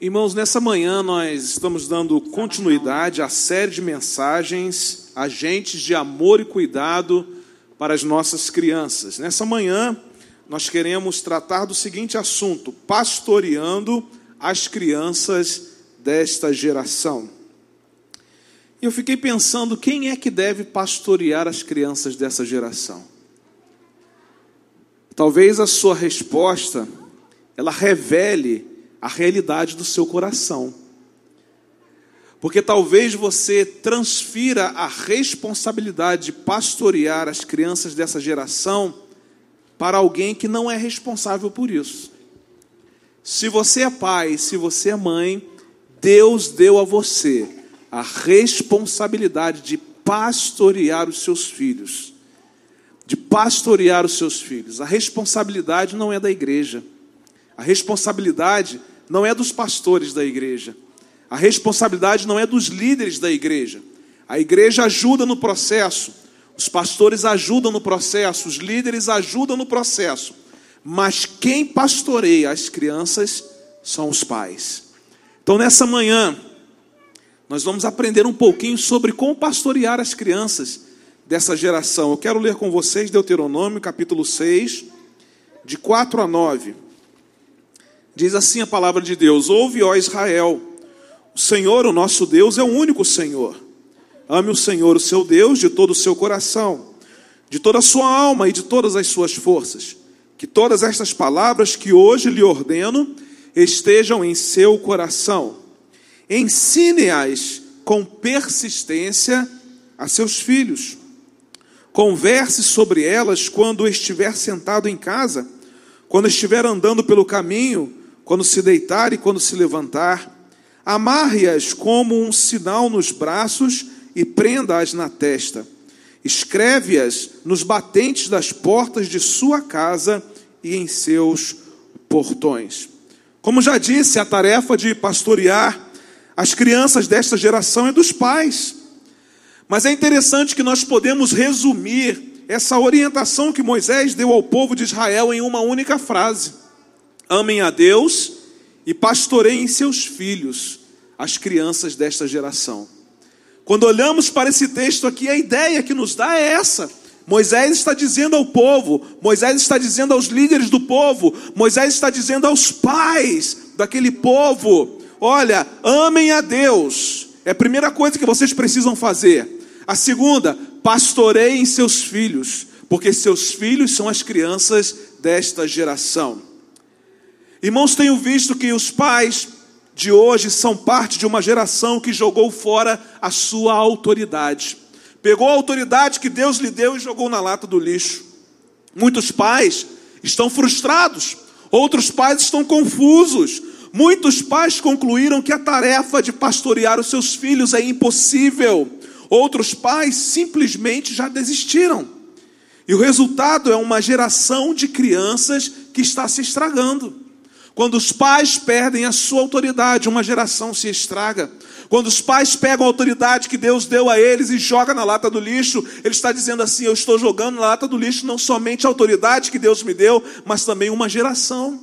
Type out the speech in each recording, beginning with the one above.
Irmãos, nessa manhã nós estamos dando continuidade à série de mensagens, agentes de amor e cuidado para as nossas crianças. Nessa manhã nós queremos tratar do seguinte assunto: pastoreando as crianças desta geração. E eu fiquei pensando quem é que deve pastorear as crianças dessa geração. Talvez a sua resposta ela revele a realidade do seu coração. Porque talvez você transfira a responsabilidade de pastorear as crianças dessa geração para alguém que não é responsável por isso. Se você é pai, se você é mãe, Deus deu a você a responsabilidade de pastorear os seus filhos. De pastorear os seus filhos. A responsabilidade não é da igreja. A responsabilidade não é dos pastores da igreja. A responsabilidade não é dos líderes da igreja. A igreja ajuda no processo, os pastores ajudam no processo, os líderes ajudam no processo. Mas quem pastoreia as crianças são os pais. Então, nessa manhã, nós vamos aprender um pouquinho sobre como pastorear as crianças dessa geração. Eu quero ler com vocês Deuteronômio, capítulo 6, de 4 a 9. Diz assim a palavra de Deus: Ouve, ó Israel, o Senhor, o nosso Deus, é o único Senhor. Ame o Senhor, o seu Deus, de todo o seu coração, de toda a sua alma e de todas as suas forças. Que todas estas palavras que hoje lhe ordeno estejam em seu coração. Ensine-as com persistência a seus filhos. Converse sobre elas quando estiver sentado em casa, quando estiver andando pelo caminho, quando se deitar e quando se levantar. Amarre-as como um sinal nos braços e prenda-as na testa. Escreve-as nos batentes das portas de sua casa e em seus portões. Como já disse, a tarefa de pastorear as crianças desta geração é dos pais. Mas é interessante que nós podemos resumir essa orientação que Moisés deu ao povo de Israel em uma única frase amem a Deus e pastoreiem seus filhos, as crianças desta geração. Quando olhamos para esse texto aqui, a ideia que nos dá é essa. Moisés está dizendo ao povo, Moisés está dizendo aos líderes do povo, Moisés está dizendo aos pais daquele povo: olha, amem a Deus, é a primeira coisa que vocês precisam fazer. A segunda, pastoreiem seus filhos, porque seus filhos são as crianças desta geração. Irmãos, tenho visto que os pais de hoje são parte de uma geração que jogou fora a sua autoridade. Pegou a autoridade que Deus lhe deu e jogou na lata do lixo. Muitos pais estão frustrados, outros pais estão confusos. Muitos pais concluíram que a tarefa de pastorear os seus filhos é impossível. Outros pais simplesmente já desistiram. E o resultado é uma geração de crianças que está se estragando. Quando os pais perdem a sua autoridade, uma geração se estraga. Quando os pais pegam a autoridade que Deus deu a eles e joga na lata do lixo, ele está dizendo assim: Eu estou jogando na lata do lixo não somente a autoridade que Deus me deu, mas também uma geração.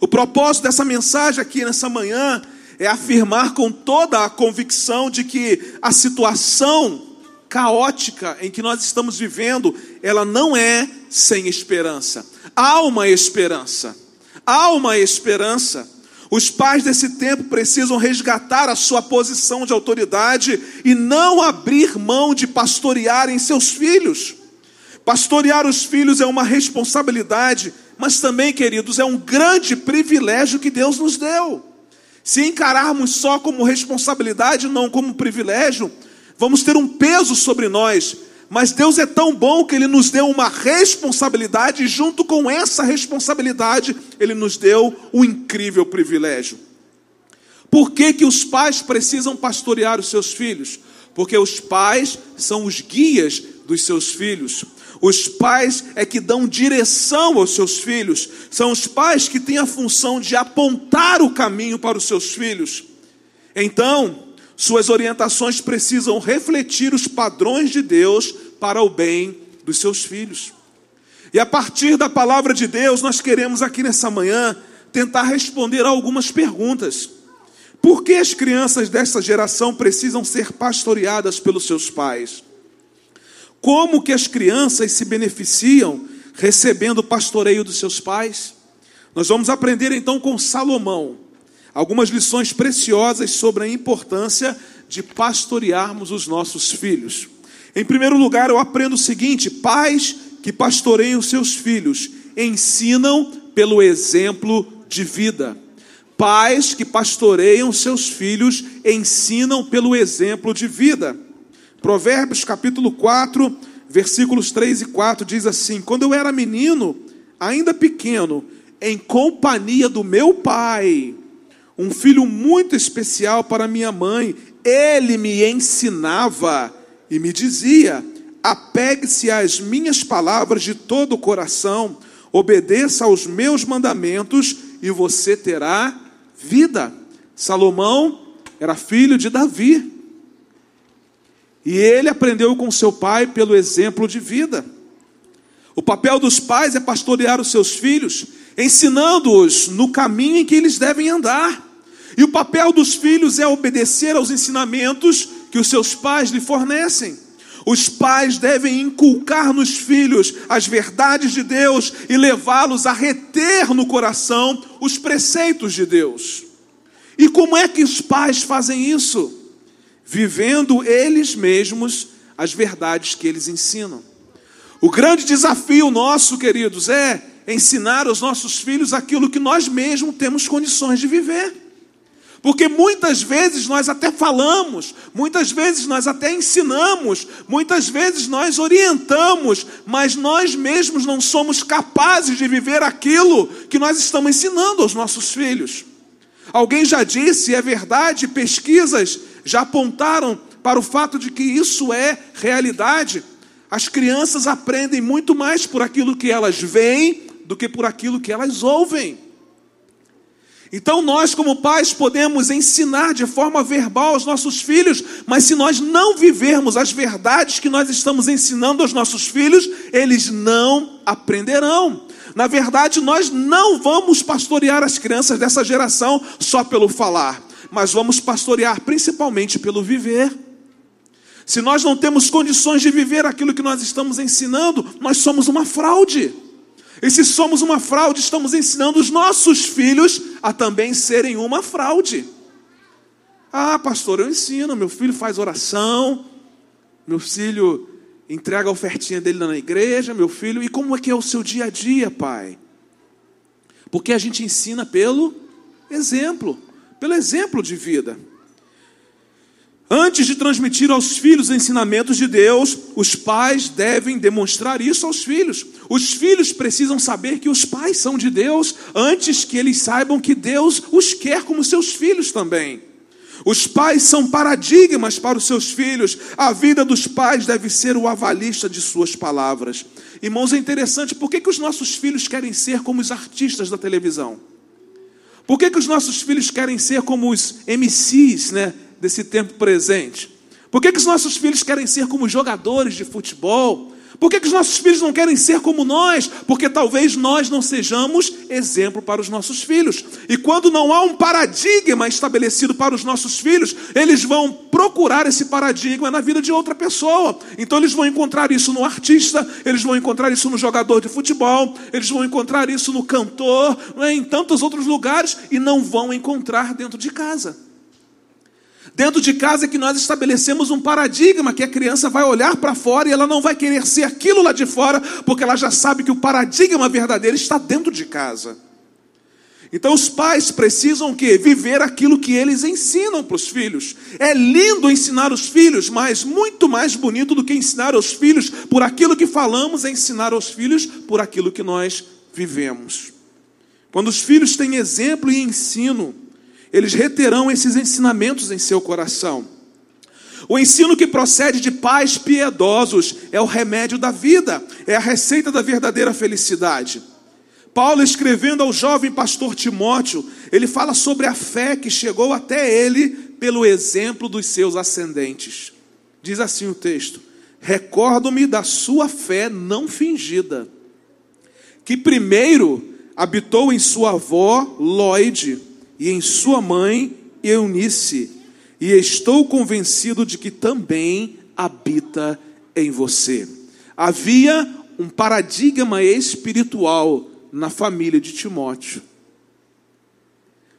O propósito dessa mensagem aqui nessa manhã é afirmar com toda a convicção de que a situação caótica em que nós estamos vivendo, ela não é sem esperança. Há uma esperança. Há uma esperança. Os pais desse tempo precisam resgatar a sua posição de autoridade e não abrir mão de pastorearem seus filhos. Pastorear os filhos é uma responsabilidade, mas também, queridos, é um grande privilégio que Deus nos deu. Se encararmos só como responsabilidade, não como privilégio, vamos ter um peso sobre nós mas Deus é tão bom que Ele nos deu uma responsabilidade, e junto com essa responsabilidade, Ele nos deu um incrível privilégio. Por que, que os pais precisam pastorear os seus filhos? Porque os pais são os guias dos seus filhos. Os pais é que dão direção aos seus filhos. São os pais que têm a função de apontar o caminho para os seus filhos. Então, suas orientações precisam refletir os padrões de Deus para o bem dos seus filhos. E a partir da palavra de Deus, nós queremos aqui nessa manhã tentar responder a algumas perguntas. Por que as crianças dessa geração precisam ser pastoreadas pelos seus pais? Como que as crianças se beneficiam recebendo o pastoreio dos seus pais? Nós vamos aprender então com Salomão algumas lições preciosas sobre a importância de pastorearmos os nossos filhos. Em primeiro lugar, eu aprendo o seguinte: pais que pastoreiam seus filhos ensinam pelo exemplo de vida. Pais que pastoreiam seus filhos ensinam pelo exemplo de vida. Provérbios capítulo 4, versículos 3 e 4 diz assim: Quando eu era menino, ainda pequeno, em companhia do meu pai, um filho muito especial para minha mãe, ele me ensinava e me dizia: apegue-se às minhas palavras de todo o coração, obedeça aos meus mandamentos e você terá vida. Salomão era filho de Davi. E ele aprendeu com seu pai pelo exemplo de vida. O papel dos pais é pastorear os seus filhos, ensinando-os no caminho em que eles devem andar. E o papel dos filhos é obedecer aos ensinamentos que os seus pais lhe fornecem. Os pais devem inculcar nos filhos as verdades de Deus e levá-los a reter no coração os preceitos de Deus. E como é que os pais fazem isso? Vivendo eles mesmos as verdades que eles ensinam. O grande desafio nosso, queridos, é ensinar aos nossos filhos aquilo que nós mesmos temos condições de viver. Porque muitas vezes nós até falamos, muitas vezes nós até ensinamos, muitas vezes nós orientamos, mas nós mesmos não somos capazes de viver aquilo que nós estamos ensinando aos nossos filhos. Alguém já disse, é verdade, pesquisas já apontaram para o fato de que isso é realidade. As crianças aprendem muito mais por aquilo que elas veem do que por aquilo que elas ouvem. Então, nós, como pais, podemos ensinar de forma verbal aos nossos filhos, mas se nós não vivermos as verdades que nós estamos ensinando aos nossos filhos, eles não aprenderão. Na verdade, nós não vamos pastorear as crianças dessa geração só pelo falar, mas vamos pastorear principalmente pelo viver. Se nós não temos condições de viver aquilo que nós estamos ensinando, nós somos uma fraude. E se somos uma fraude, estamos ensinando os nossos filhos a também serem uma fraude. Ah, pastor, eu ensino, meu filho faz oração, meu filho entrega a ofertinha dele na igreja, meu filho, e como é que é o seu dia a dia, pai? Porque a gente ensina pelo exemplo, pelo exemplo de vida. Antes de transmitir aos filhos ensinamentos de Deus, os pais devem demonstrar isso aos filhos. Os filhos precisam saber que os pais são de Deus, antes que eles saibam que Deus os quer como seus filhos também. Os pais são paradigmas para os seus filhos. A vida dos pais deve ser o avalista de suas palavras. Irmãos, é interessante, por que, que os nossos filhos querem ser como os artistas da televisão? Por que, que os nossos filhos querem ser como os MCs, né? Desse tempo presente? Por que, que os nossos filhos querem ser como jogadores de futebol? Por que, que os nossos filhos não querem ser como nós? Porque talvez nós não sejamos exemplo para os nossos filhos. E quando não há um paradigma estabelecido para os nossos filhos, eles vão procurar esse paradigma na vida de outra pessoa. Então eles vão encontrar isso no artista, eles vão encontrar isso no jogador de futebol, eles vão encontrar isso no cantor, é? em tantos outros lugares, e não vão encontrar dentro de casa. Dentro de casa é que nós estabelecemos um paradigma que a criança vai olhar para fora e ela não vai querer ser aquilo lá de fora, porque ela já sabe que o paradigma verdadeiro está dentro de casa. Então os pais precisam que viver aquilo que eles ensinam para os filhos. É lindo ensinar os filhos, mas muito mais bonito do que ensinar os filhos por aquilo que falamos é ensinar aos filhos por aquilo que nós vivemos. Quando os filhos têm exemplo e ensino, eles reterão esses ensinamentos em seu coração. O ensino que procede de pais piedosos é o remédio da vida, é a receita da verdadeira felicidade. Paulo, escrevendo ao jovem pastor Timóteo, ele fala sobre a fé que chegou até ele pelo exemplo dos seus ascendentes. Diz assim o texto: Recordo-me da sua fé não fingida, que primeiro habitou em sua avó Lloyd e em sua mãe Eunice, e estou convencido de que também habita em você. Havia um paradigma espiritual na família de Timóteo.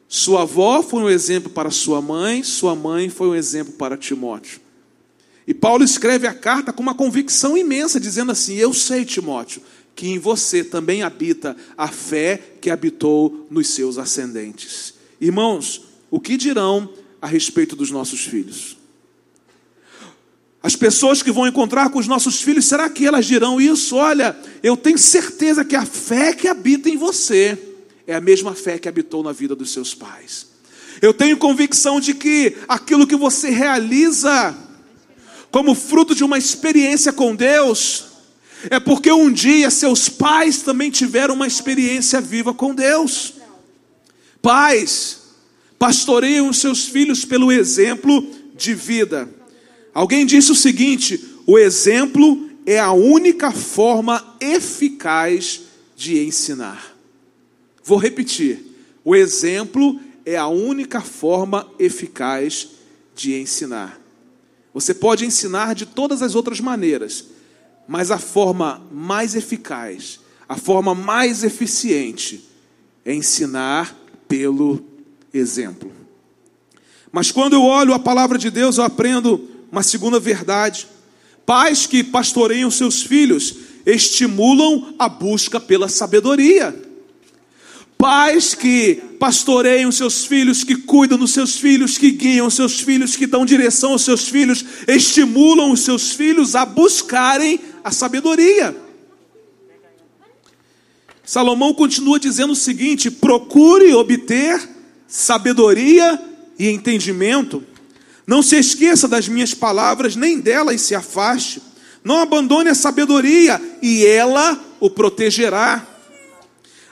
Sua avó foi um exemplo para sua mãe, sua mãe foi um exemplo para Timóteo. E Paulo escreve a carta com uma convicção imensa, dizendo assim: Eu sei, Timóteo, que em você também habita a fé que habitou nos seus ascendentes. Irmãos, o que dirão a respeito dos nossos filhos? As pessoas que vão encontrar com os nossos filhos, será que elas dirão isso? Olha, eu tenho certeza que a fé que habita em você é a mesma fé que habitou na vida dos seus pais. Eu tenho convicção de que aquilo que você realiza como fruto de uma experiência com Deus, é porque um dia seus pais também tiveram uma experiência viva com Deus. Pais, pastoreiam os seus filhos pelo exemplo de vida. Alguém disse o seguinte: o exemplo é a única forma eficaz de ensinar. Vou repetir: o exemplo é a única forma eficaz de ensinar. Você pode ensinar de todas as outras maneiras, mas a forma mais eficaz, a forma mais eficiente é ensinar pelo exemplo. Mas quando eu olho a palavra de Deus, eu aprendo uma segunda verdade. Pais que pastoreiam seus filhos estimulam a busca pela sabedoria. Pais que pastoreiam seus filhos, que cuidam dos seus filhos, que guiam seus filhos, que dão direção aos seus filhos, estimulam os seus filhos a buscarem a sabedoria. Salomão continua dizendo o seguinte: procure obter sabedoria e entendimento. Não se esqueça das minhas palavras, nem delas se afaste. Não abandone a sabedoria, e ela o protegerá.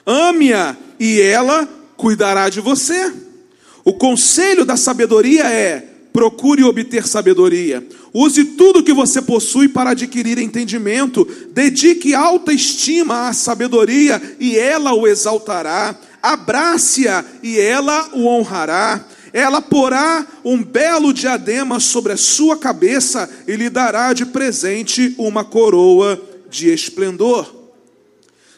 Ame-a e ela cuidará de você. O conselho da sabedoria é: procure obter sabedoria. Use tudo que você possui para adquirir entendimento. Dedique alta estima à sabedoria e ela o exaltará. Abrace-a e ela o honrará. Ela porá um belo diadema sobre a sua cabeça e lhe dará de presente uma coroa de esplendor.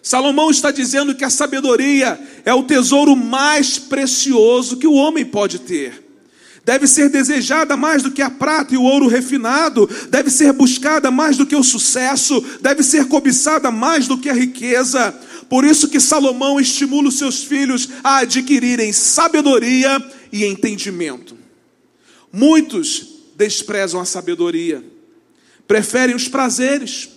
Salomão está dizendo que a sabedoria é o tesouro mais precioso que o homem pode ter. Deve ser desejada mais do que a prata e o ouro refinado, deve ser buscada mais do que o sucesso, deve ser cobiçada mais do que a riqueza. Por isso que Salomão estimula os seus filhos a adquirirem sabedoria e entendimento. Muitos desprezam a sabedoria, preferem os prazeres,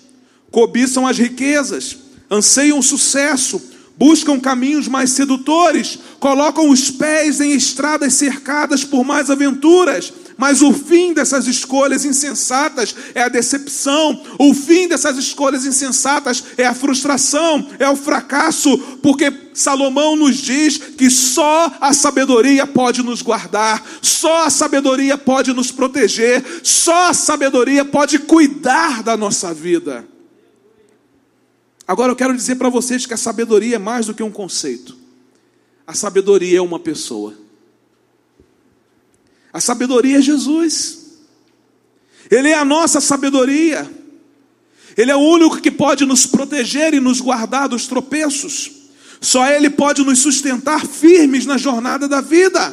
cobiçam as riquezas, anseiam sucesso, buscam caminhos mais sedutores, colocam os pés em estradas cercadas por mais aventuras, mas o fim dessas escolhas insensatas é a decepção, o fim dessas escolhas insensatas é a frustração, é o fracasso, porque Salomão nos diz que só a sabedoria pode nos guardar, só a sabedoria pode nos proteger, só a sabedoria pode cuidar da nossa vida. Agora eu quero dizer para vocês que a sabedoria é mais do que um conceito. A sabedoria é uma pessoa. A sabedoria é Jesus. Ele é a nossa sabedoria. Ele é o único que pode nos proteger e nos guardar dos tropeços. Só Ele pode nos sustentar firmes na jornada da vida.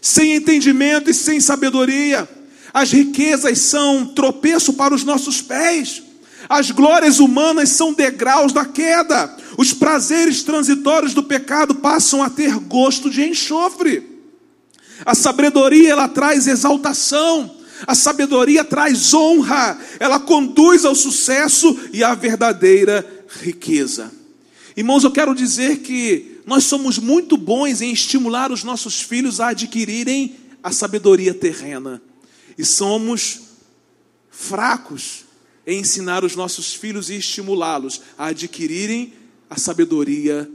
Sem entendimento e sem sabedoria, as riquezas são tropeço para os nossos pés. As glórias humanas são degraus da queda. Os prazeres transitórios do pecado passam a ter gosto de enxofre. A sabedoria ela traz exaltação. A sabedoria traz honra. Ela conduz ao sucesso e à verdadeira riqueza. Irmãos, eu quero dizer que nós somos muito bons em estimular os nossos filhos a adquirirem a sabedoria terrena. E somos fracos ensinar os nossos filhos e estimulá-los a adquirirem a sabedoria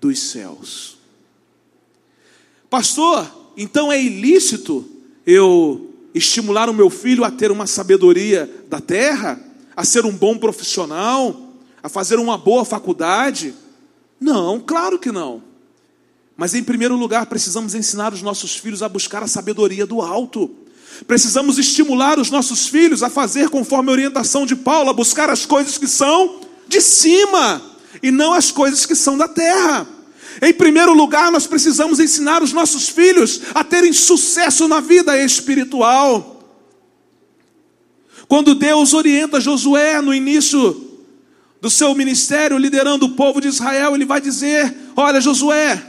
dos céus. Pastor, então é ilícito eu estimular o meu filho a ter uma sabedoria da terra, a ser um bom profissional, a fazer uma boa faculdade? Não, claro que não. Mas em primeiro lugar, precisamos ensinar os nossos filhos a buscar a sabedoria do alto. Precisamos estimular os nossos filhos a fazer conforme a orientação de Paulo, a buscar as coisas que são de cima e não as coisas que são da terra. Em primeiro lugar, nós precisamos ensinar os nossos filhos a terem sucesso na vida espiritual. Quando Deus orienta Josué no início do seu ministério, liderando o povo de Israel, ele vai dizer: Olha, Josué,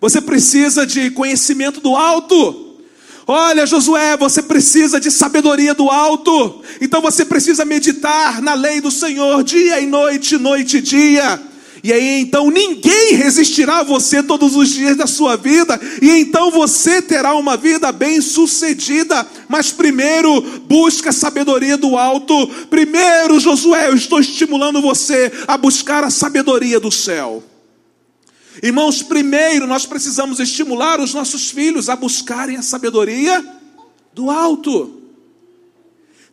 você precisa de conhecimento do alto. Olha, Josué, você precisa de sabedoria do alto. Então você precisa meditar na lei do Senhor dia e noite, noite e dia. E aí então ninguém resistirá a você todos os dias da sua vida, e então você terá uma vida bem-sucedida. Mas primeiro, busca a sabedoria do alto. Primeiro, Josué, eu estou estimulando você a buscar a sabedoria do céu. Irmãos, primeiro nós precisamos estimular os nossos filhos a buscarem a sabedoria do alto.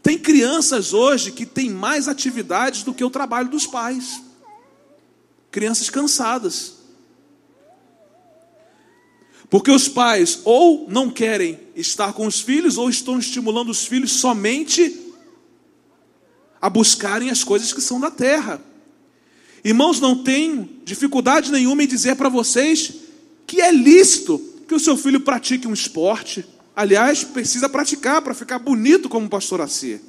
Tem crianças hoje que têm mais atividades do que o trabalho dos pais. Crianças cansadas. Porque os pais ou não querem estar com os filhos, ou estão estimulando os filhos somente a buscarem as coisas que são da terra. Irmãos, não tenho dificuldade nenhuma em dizer para vocês que é lícito que o seu filho pratique um esporte. Aliás, precisa praticar para ficar bonito como pastor Assi.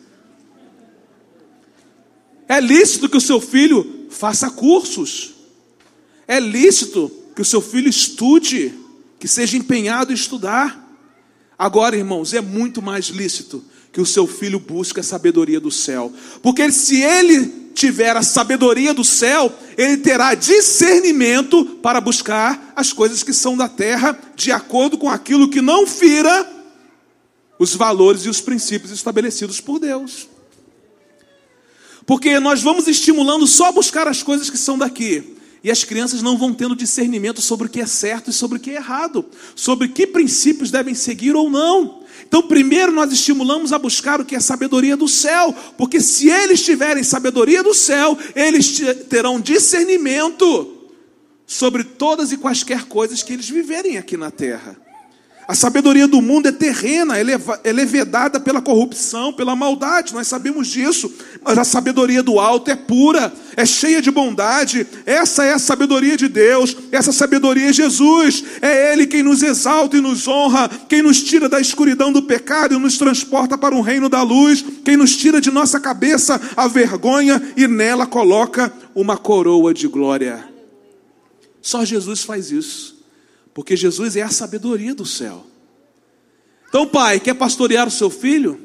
É lícito que o seu filho faça cursos. É lícito que o seu filho estude, que seja empenhado em estudar. Agora, irmãos, é muito mais lícito que o seu filho busque a sabedoria do céu. Porque se ele tiver a sabedoria do céu, ele terá discernimento para buscar as coisas que são da terra, de acordo com aquilo que não fira os valores e os princípios estabelecidos por Deus. Porque nós vamos estimulando só a buscar as coisas que são daqui. E as crianças não vão tendo discernimento sobre o que é certo e sobre o que é errado, sobre que princípios devem seguir ou não. Então, primeiro nós estimulamos a buscar o que é sabedoria do céu, porque se eles tiverem sabedoria do céu, eles terão discernimento sobre todas e quaisquer coisas que eles viverem aqui na terra. A sabedoria do mundo é terrena, é, é vedada pela corrupção, pela maldade, nós sabemos disso. Mas a sabedoria do alto é pura, é cheia de bondade. Essa é a sabedoria de Deus, essa sabedoria é Jesus. É Ele quem nos exalta e nos honra, quem nos tira da escuridão do pecado e nos transporta para o reino da luz, quem nos tira de nossa cabeça a vergonha e nela coloca uma coroa de glória. Só Jesus faz isso. Porque Jesus é a sabedoria do céu. Então, pai, quer pastorear o seu filho?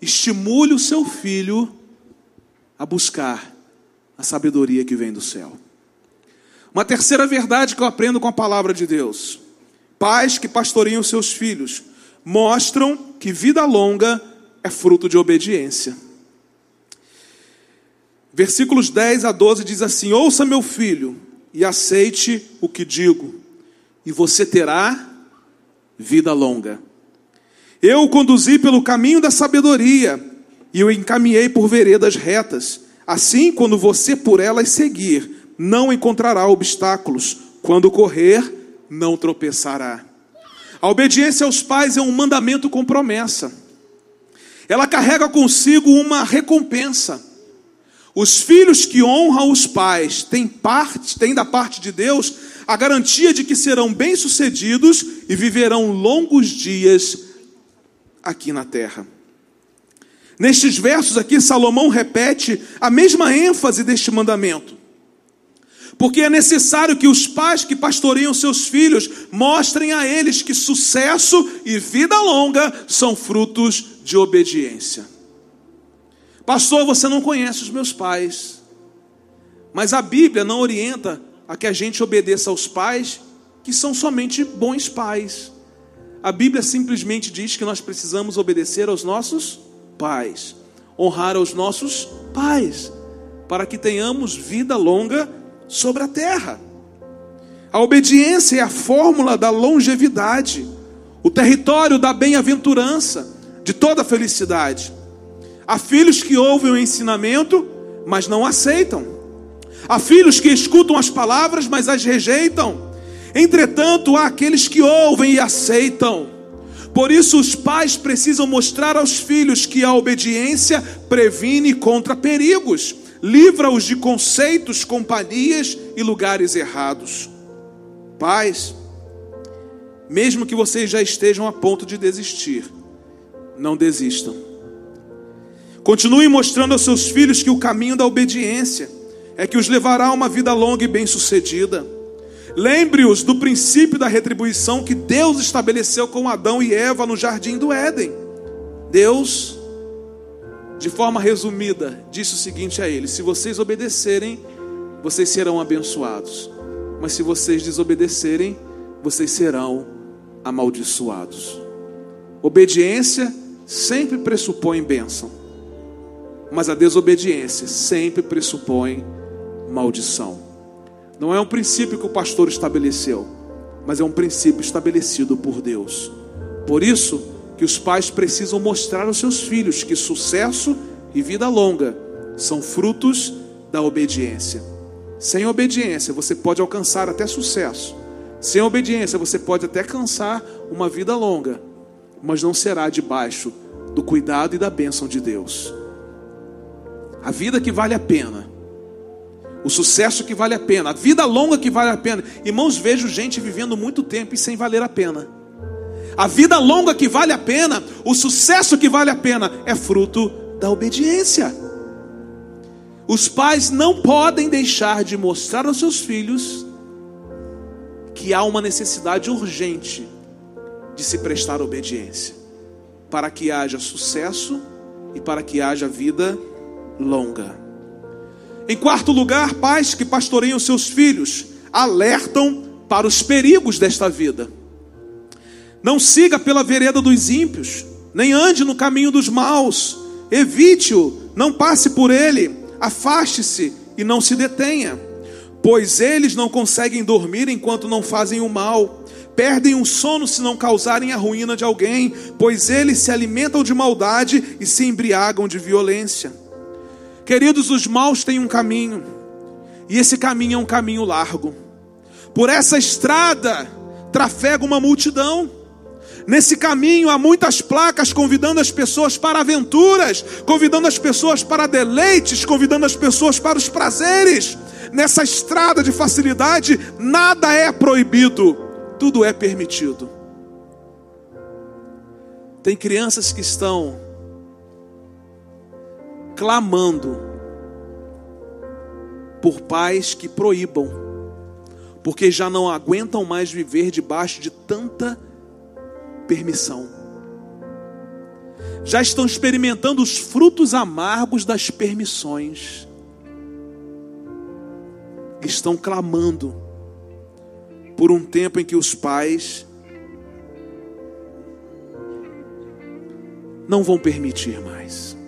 Estimule o seu filho a buscar a sabedoria que vem do céu. Uma terceira verdade que eu aprendo com a palavra de Deus: pais que pastoreiam seus filhos mostram que vida longa é fruto de obediência. Versículos 10 a 12 diz assim: Ouça, meu filho, e aceite o que digo e você terá vida longa. Eu o conduzi pelo caminho da sabedoria e o encaminhei por veredas retas. Assim, quando você por elas seguir, não encontrará obstáculos. Quando correr, não tropeçará. A obediência aos pais é um mandamento com promessa. Ela carrega consigo uma recompensa. Os filhos que honram os pais têm parte, têm da parte de Deus a garantia de que serão bem-sucedidos e viverão longos dias aqui na terra. Nestes versos aqui, Salomão repete a mesma ênfase deste mandamento. Porque é necessário que os pais que pastoreiam seus filhos mostrem a eles que sucesso e vida longa são frutos de obediência. Pastor, você não conhece os meus pais, mas a Bíblia não orienta a que a gente obedeça aos pais que são somente bons pais. A Bíblia simplesmente diz que nós precisamos obedecer aos nossos pais, honrar aos nossos pais, para que tenhamos vida longa sobre a terra. A obediência é a fórmula da longevidade, o território da bem-aventurança, de toda a felicidade. Há filhos que ouvem o ensinamento, mas não aceitam. Há filhos que escutam as palavras, mas as rejeitam. Entretanto, há aqueles que ouvem e aceitam. Por isso, os pais precisam mostrar aos filhos que a obediência previne contra perigos, livra-os de conceitos, companhias e lugares errados. Pais, mesmo que vocês já estejam a ponto de desistir, não desistam. Continuem mostrando aos seus filhos que o caminho da obediência é que os levará a uma vida longa e bem-sucedida. Lembre-os do princípio da retribuição que Deus estabeleceu com Adão e Eva no jardim do Éden. Deus, de forma resumida, disse o seguinte a eles: se vocês obedecerem, vocês serão abençoados, mas se vocês desobedecerem, vocês serão amaldiçoados. Obediência sempre pressupõe bênção, mas a desobediência sempre pressupõe maldição. Não é um princípio que o pastor estabeleceu, mas é um princípio estabelecido por Deus. Por isso que os pais precisam mostrar aos seus filhos que sucesso e vida longa são frutos da obediência. Sem obediência, você pode alcançar até sucesso. Sem obediência, você pode até alcançar uma vida longa, mas não será debaixo do cuidado e da bênção de Deus. A vida que vale a pena o sucesso que vale a pena, a vida longa que vale a pena. Irmãos, vejo gente vivendo muito tempo e sem valer a pena. A vida longa que vale a pena, o sucesso que vale a pena, é fruto da obediência. Os pais não podem deixar de mostrar aos seus filhos que há uma necessidade urgente de se prestar obediência, para que haja sucesso e para que haja vida longa. Em quarto lugar, pais que pastoreiam seus filhos alertam para os perigos desta vida. Não siga pela vereda dos ímpios, nem ande no caminho dos maus. Evite-o, não passe por ele, afaste-se e não se detenha. Pois eles não conseguem dormir enquanto não fazem o mal. Perdem o sono se não causarem a ruína de alguém, pois eles se alimentam de maldade e se embriagam de violência. Queridos, os maus têm um caminho, e esse caminho é um caminho largo. Por essa estrada trafega uma multidão. Nesse caminho há muitas placas convidando as pessoas para aventuras, convidando as pessoas para deleites, convidando as pessoas para os prazeres. Nessa estrada de facilidade, nada é proibido, tudo é permitido. Tem crianças que estão clamando por pais que proíbam, porque já não aguentam mais viver debaixo de tanta permissão. Já estão experimentando os frutos amargos das permissões. Estão clamando por um tempo em que os pais não vão permitir mais.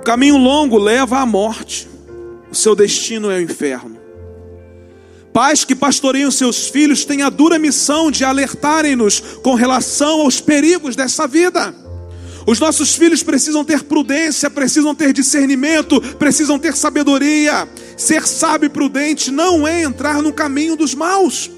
O caminho longo leva à morte, o seu destino é o inferno. Pais que pastoreiam seus filhos têm a dura missão de alertarem-nos com relação aos perigos dessa vida. Os nossos filhos precisam ter prudência, precisam ter discernimento, precisam ter sabedoria. Ser sábio e prudente não é entrar no caminho dos maus.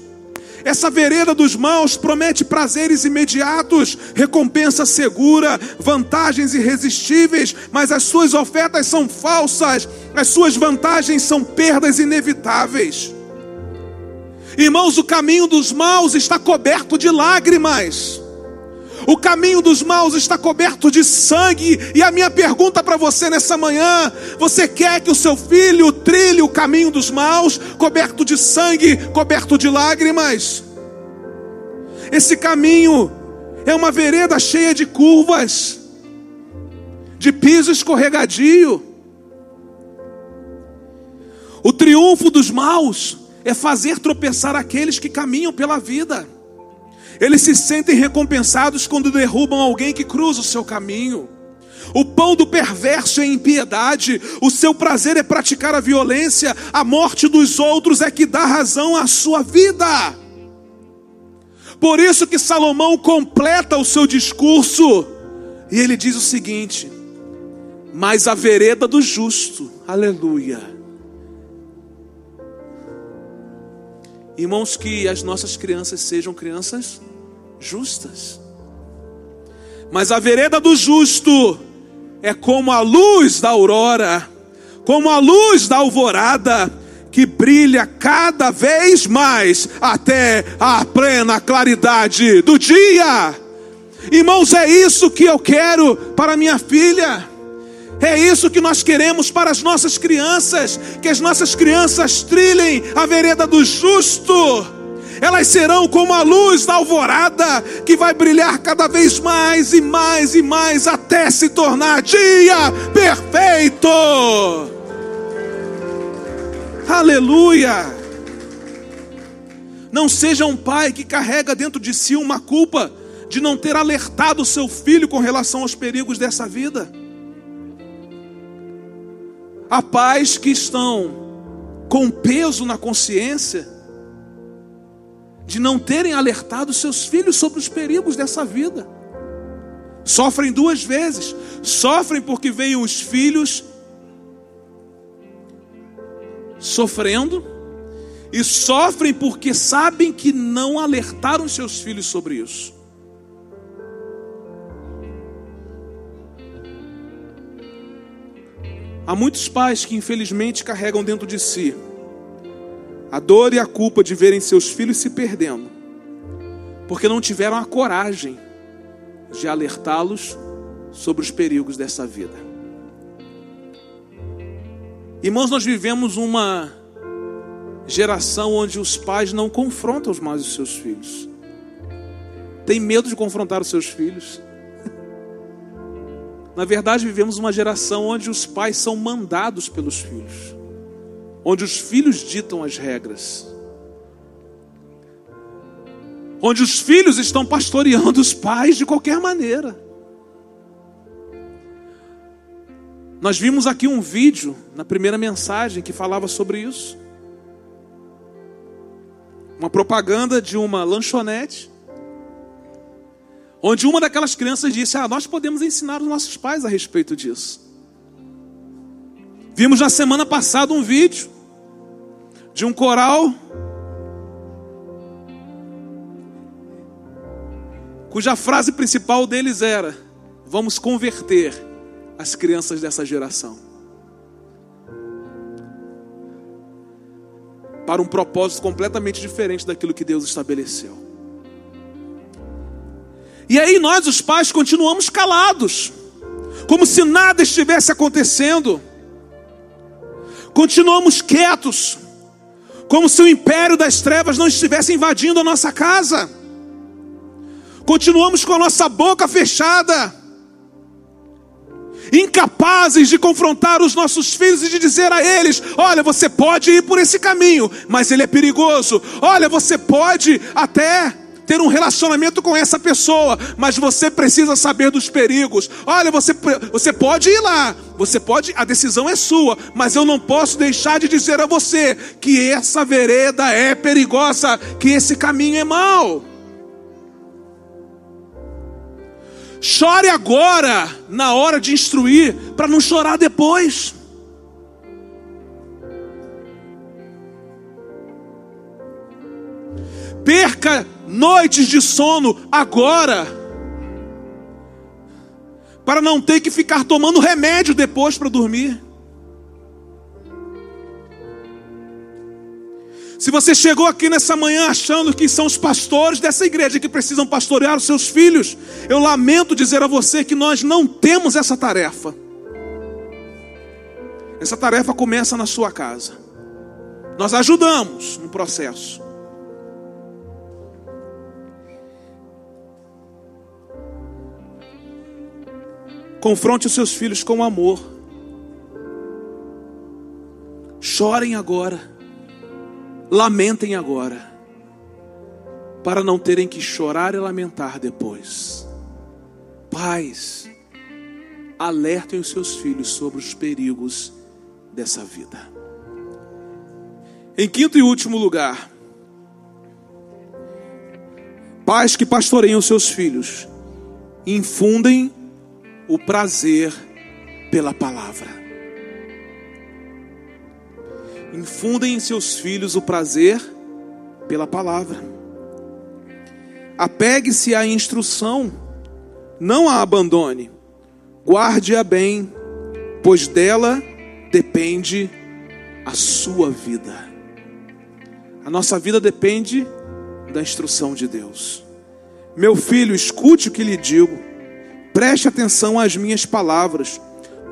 Essa vereda dos maus promete prazeres imediatos, recompensa segura, vantagens irresistíveis, mas as suas ofertas são falsas, as suas vantagens são perdas inevitáveis. Irmãos, o caminho dos maus está coberto de lágrimas. O caminho dos maus está coberto de sangue. E a minha pergunta para você nessa manhã: você quer que o seu filho trilhe o caminho dos maus, coberto de sangue, coberto de lágrimas? Esse caminho é uma vereda cheia de curvas, de piso escorregadio. O triunfo dos maus é fazer tropeçar aqueles que caminham pela vida. Eles se sentem recompensados quando derrubam alguém que cruza o seu caminho. O pão do perverso é impiedade, o seu prazer é praticar a violência, a morte dos outros é que dá razão à sua vida. Por isso que Salomão completa o seu discurso, e ele diz o seguinte: Mas a vereda do justo Aleluia. Irmãos, que as nossas crianças sejam crianças justas. Mas a vereda do justo é como a luz da aurora, como a luz da alvorada, que brilha cada vez mais até a plena claridade do dia. Irmãos, é isso que eu quero para minha filha. É isso que nós queremos para as nossas crianças, que as nossas crianças trilhem a vereda do justo. Elas serão como a luz da alvorada, que vai brilhar cada vez mais e mais e mais até se tornar dia perfeito. Aleluia! Não seja um pai que carrega dentro de si uma culpa de não ter alertado seu filho com relação aos perigos dessa vida. Há pais que estão com peso na consciência de não terem alertado seus filhos sobre os perigos dessa vida. Sofrem duas vezes. Sofrem porque veem os filhos sofrendo, e sofrem porque sabem que não alertaram seus filhos sobre isso. Há muitos pais que infelizmente carregam dentro de si a dor e a culpa de verem seus filhos se perdendo, porque não tiveram a coragem de alertá-los sobre os perigos dessa vida. Irmãos, nós vivemos uma geração onde os pais não confrontam mais os seus filhos. Tem medo de confrontar os seus filhos. Na verdade, vivemos uma geração onde os pais são mandados pelos filhos, onde os filhos ditam as regras, onde os filhos estão pastoreando os pais de qualquer maneira. Nós vimos aqui um vídeo na primeira mensagem que falava sobre isso. Uma propaganda de uma lanchonete, onde uma daquelas crianças disse: Ah, nós podemos ensinar os nossos pais a respeito disso. Vimos na semana passada um vídeo de um coral cuja frase principal deles era: Vamos converter as crianças dessa geração. Para um propósito completamente diferente daquilo que Deus estabeleceu. E aí nós, os pais, continuamos calados, como se nada estivesse acontecendo. Continuamos quietos, como se o império das trevas não estivesse invadindo a nossa casa. Continuamos com a nossa boca fechada incapazes de confrontar os nossos filhos e de dizer a eles: olha, você pode ir por esse caminho, mas ele é perigoso. Olha, você pode até ter um relacionamento com essa pessoa, mas você precisa saber dos perigos. Olha, você, você pode ir lá, você pode, a decisão é sua, mas eu não posso deixar de dizer a você que essa vereda é perigosa, que esse caminho é mau. Chore agora, na hora de instruir, para não chorar depois. Perca noites de sono agora, para não ter que ficar tomando remédio depois para dormir. Se você chegou aqui nessa manhã achando que são os pastores dessa igreja que precisam pastorear os seus filhos, eu lamento dizer a você que nós não temos essa tarefa. Essa tarefa começa na sua casa. Nós ajudamos no processo. Confronte os seus filhos com amor. Chorem agora lamentem agora, para não terem que chorar e lamentar depois. Pais, alertem os seus filhos sobre os perigos dessa vida. Em quinto e último lugar, pais que pastoreiam seus filhos, infundem o prazer pela palavra. infundem em seus filhos o prazer pela palavra. Apegue-se à instrução, não a abandone. Guarde-a bem, pois dela depende a sua vida. A nossa vida depende da instrução de Deus. Meu filho, escute o que lhe digo. Preste atenção às minhas palavras.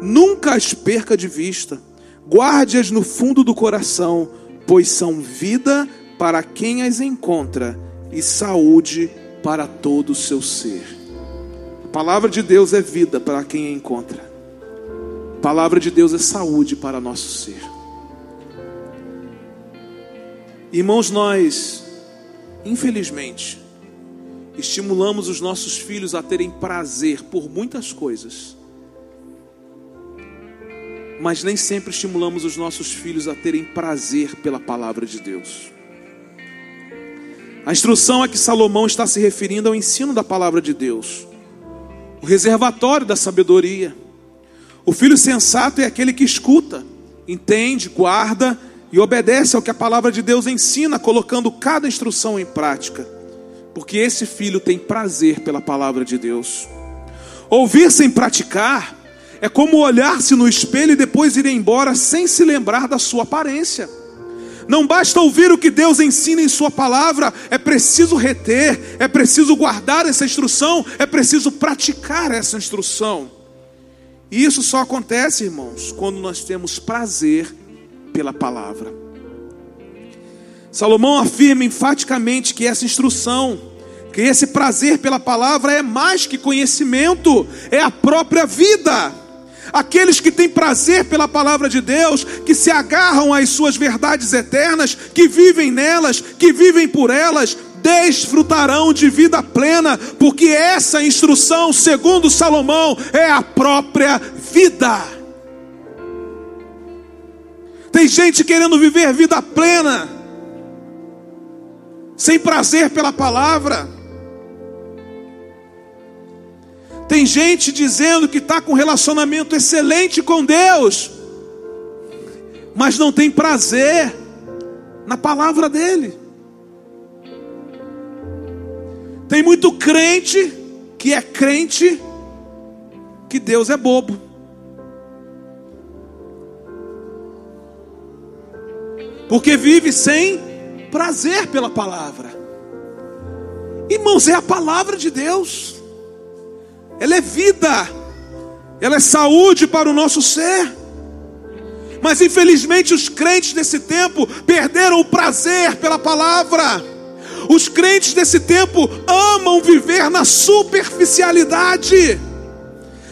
Nunca as perca de vista. Guarde-as no fundo do coração, pois são vida para quem as encontra e saúde para todo o seu ser. A palavra de Deus é vida para quem a encontra. A palavra de Deus é saúde para nosso ser. Irmãos, nós, infelizmente, estimulamos os nossos filhos a terem prazer por muitas coisas, mas nem sempre estimulamos os nossos filhos a terem prazer pela palavra de Deus. A instrução a que Salomão está se referindo é o ensino da palavra de Deus, o reservatório da sabedoria. O filho sensato é aquele que escuta, entende, guarda e obedece ao que a palavra de Deus ensina, colocando cada instrução em prática, porque esse filho tem prazer pela palavra de Deus. Ouvir sem praticar é como olhar-se no espelho e depois ir embora sem se lembrar da sua aparência. Não basta ouvir o que Deus ensina em Sua palavra, é preciso reter, é preciso guardar essa instrução, é preciso praticar essa instrução. E isso só acontece, irmãos, quando nós temos prazer pela palavra. Salomão afirma enfaticamente que essa instrução, que esse prazer pela palavra é mais que conhecimento, é a própria vida. Aqueles que têm prazer pela palavra de Deus, que se agarram às suas verdades eternas, que vivem nelas, que vivem por elas, desfrutarão de vida plena, porque essa instrução, segundo Salomão, é a própria vida. Tem gente querendo viver vida plena, sem prazer pela palavra. Tem gente dizendo que está com um relacionamento excelente com Deus, mas não tem prazer na palavra dele. Tem muito crente que é crente que Deus é bobo. Porque vive sem prazer pela palavra. Irmãos, é a palavra de Deus ela é vida, ela é saúde para o nosso ser. Mas infelizmente os crentes desse tempo perderam o prazer pela palavra. Os crentes desse tempo amam viver na superficialidade,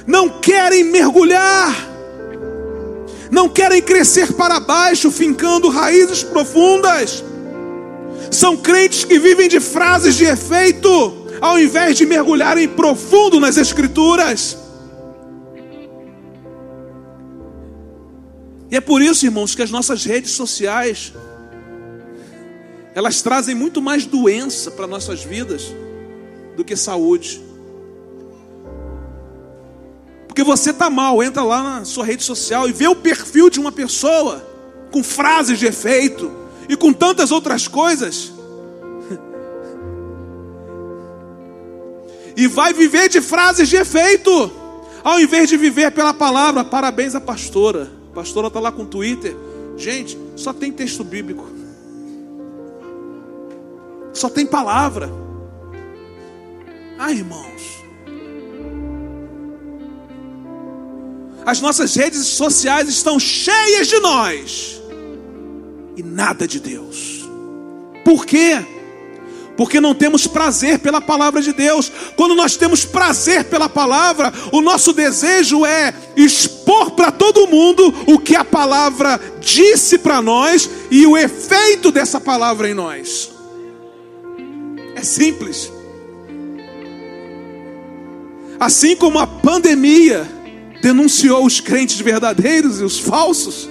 não querem mergulhar, não querem crescer para baixo, fincando raízes profundas. São crentes que vivem de frases de efeito, ao invés de mergulharem profundo nas Escrituras. E é por isso, irmãos, que as nossas redes sociais elas trazem muito mais doença para nossas vidas do que saúde. Porque você está mal, entra lá na sua rede social e vê o perfil de uma pessoa com frases de efeito e com tantas outras coisas. e vai viver de frases de efeito, ao invés de viver pela palavra. Parabéns à pastora. A pastora está lá com o Twitter. Gente, só tem texto bíblico, só tem palavra. Ah, irmãos, as nossas redes sociais estão cheias de nós e nada de Deus. Por quê? porque não temos prazer pela palavra de Deus. Quando nós temos prazer pela palavra, o nosso desejo é expor para todo mundo o que a palavra disse para nós e o efeito dessa palavra em nós. É simples. Assim como a pandemia denunciou os crentes verdadeiros e os falsos,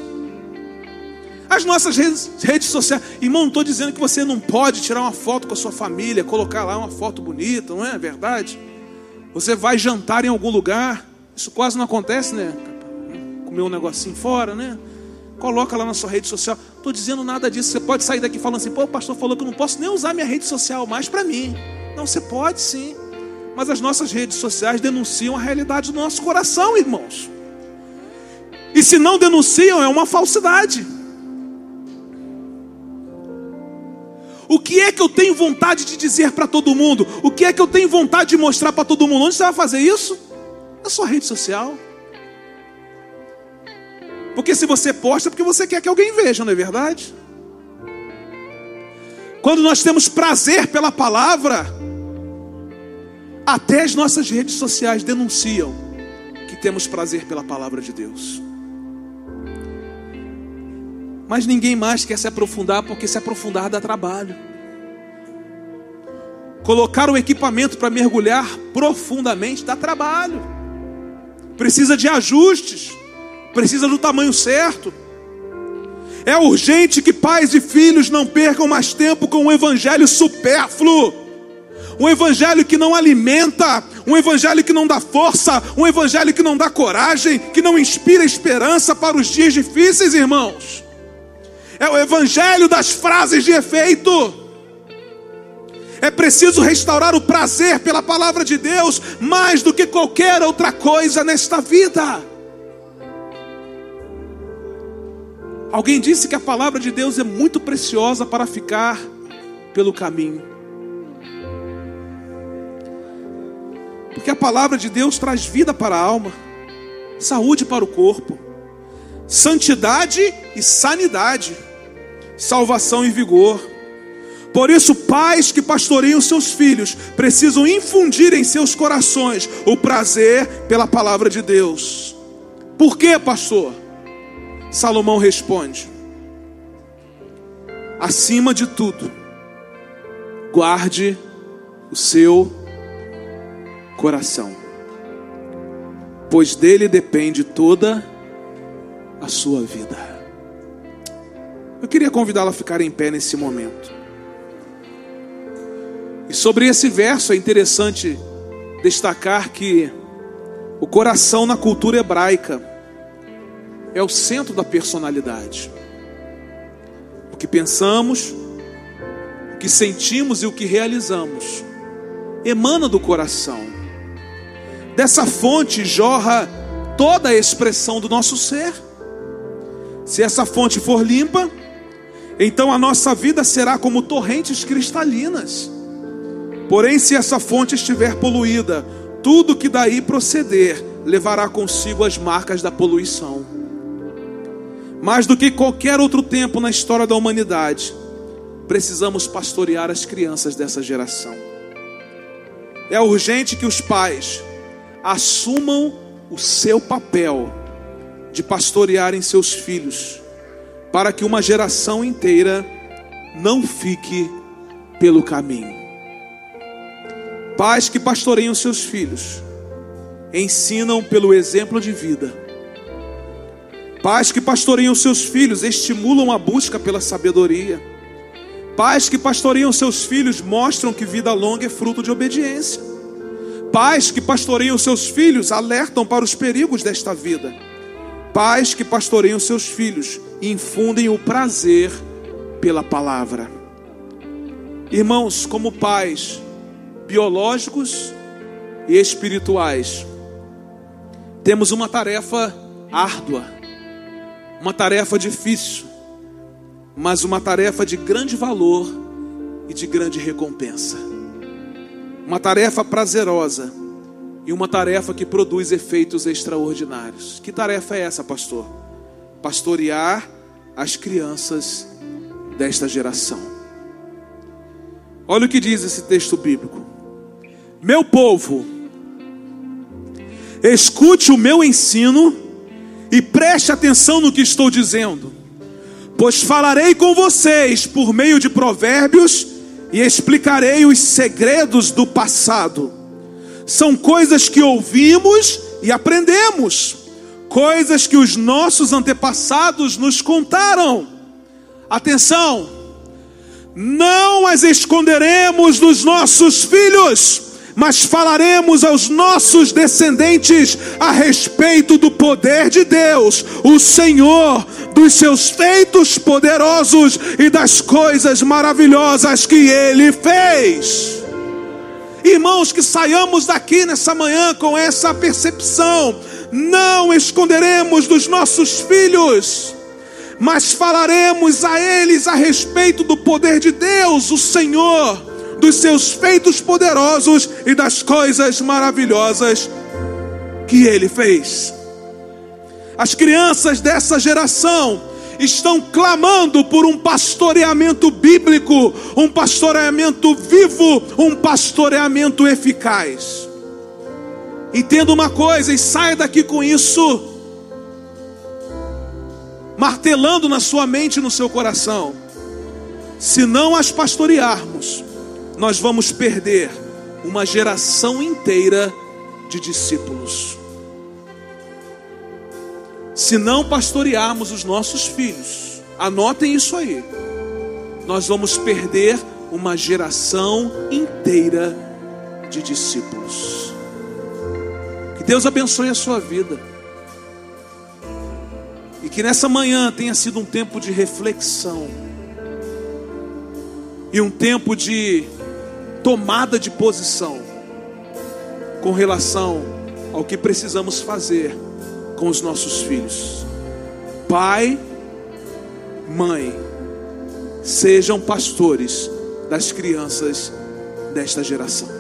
as nossas redes, redes sociais. Irmão, não estou dizendo que você não pode tirar uma foto com a sua família, colocar lá uma foto bonita, não é verdade? Você vai jantar em algum lugar, isso quase não acontece, né? Comer um negocinho fora, né? Coloca lá na sua rede social. Estou dizendo nada disso. Você pode sair daqui falando assim: pô, o pastor falou que eu não posso nem usar minha rede social mais para mim. Não, você pode sim. Mas as nossas redes sociais denunciam a realidade do nosso coração, irmãos. E se não denunciam, é uma falsidade. O que é que eu tenho vontade de dizer para todo mundo? O que é que eu tenho vontade de mostrar para todo mundo? Onde você vai fazer isso? Na sua rede social. Porque se você posta, é porque você quer que alguém veja, não é verdade? Quando nós temos prazer pela palavra, até as nossas redes sociais denunciam que temos prazer pela palavra de Deus. Mas ninguém mais quer se aprofundar, porque se aprofundar dá trabalho. Colocar o equipamento para mergulhar profundamente dá trabalho. Precisa de ajustes precisa do tamanho certo. É urgente que pais e filhos não percam mais tempo com um evangelho supérfluo, um evangelho que não alimenta, um evangelho que não dá força, um evangelho que não dá coragem, que não inspira esperança para os dias difíceis, irmãos. É o evangelho das frases de efeito. É preciso restaurar o prazer pela palavra de Deus mais do que qualquer outra coisa nesta vida. Alguém disse que a palavra de Deus é muito preciosa para ficar pelo caminho. Porque a palavra de Deus traz vida para a alma, saúde para o corpo, santidade e sanidade, salvação e vigor. Por isso, pais que pastoreiam seus filhos precisam infundir em seus corações o prazer pela palavra de Deus. Por quê, pastor? Salomão responde: acima de tudo, guarde o seu coração, pois dele depende toda a sua vida. Eu queria convidá-la a ficar em pé nesse momento. E sobre esse verso é interessante destacar que o coração na cultura hebraica é o centro da personalidade. O que pensamos, o que sentimos e o que realizamos emana do coração. Dessa fonte jorra toda a expressão do nosso ser. Se essa fonte for limpa, então a nossa vida será como torrentes cristalinas. Porém, se essa fonte estiver poluída, tudo que daí proceder levará consigo as marcas da poluição. Mais do que qualquer outro tempo na história da humanidade, precisamos pastorear as crianças dessa geração. É urgente que os pais assumam o seu papel de pastorearem seus filhos, para que uma geração inteira não fique pelo caminho. Pais que pastoreiam seus filhos, ensinam pelo exemplo de vida Pais que pastoreiam seus filhos estimulam a busca pela sabedoria. Pais que pastoreiam seus filhos mostram que vida longa é fruto de obediência. Pais que pastoreiam seus filhos alertam para os perigos desta vida. Pais que pastoreiam seus filhos infundem o prazer pela palavra. Irmãos, como pais biológicos e espirituais, temos uma tarefa árdua uma tarefa difícil, mas uma tarefa de grande valor e de grande recompensa. Uma tarefa prazerosa e uma tarefa que produz efeitos extraordinários. Que tarefa é essa, pastor? Pastorear as crianças desta geração. Olha o que diz esse texto bíblico. Meu povo, escute o meu ensino e preste atenção no que estou dizendo, pois falarei com vocês por meio de provérbios e explicarei os segredos do passado. São coisas que ouvimos e aprendemos, coisas que os nossos antepassados nos contaram. Atenção, não as esconderemos dos nossos filhos mas falaremos aos nossos descendentes a respeito do poder de Deus, o Senhor, dos seus feitos poderosos e das coisas maravilhosas que ele fez. Irmãos, que saiamos daqui nessa manhã com essa percepção. Não esconderemos dos nossos filhos, mas falaremos a eles a respeito do poder de Deus, o Senhor, dos seus feitos poderosos e das coisas maravilhosas que ele fez. As crianças dessa geração estão clamando por um pastoreamento bíblico, um pastoreamento vivo, um pastoreamento eficaz. Entenda uma coisa e saia daqui com isso, martelando na sua mente e no seu coração. Se não as pastorearmos, nós vamos perder uma geração inteira de discípulos se não pastorearmos os nossos filhos, anotem isso aí, nós vamos perder uma geração inteira de discípulos. Que Deus abençoe a sua vida. E que nessa manhã tenha sido um tempo de reflexão. E um tempo de tomada de posição com relação ao que precisamos fazer com os nossos filhos. Pai, mãe, sejam pastores das crianças desta geração.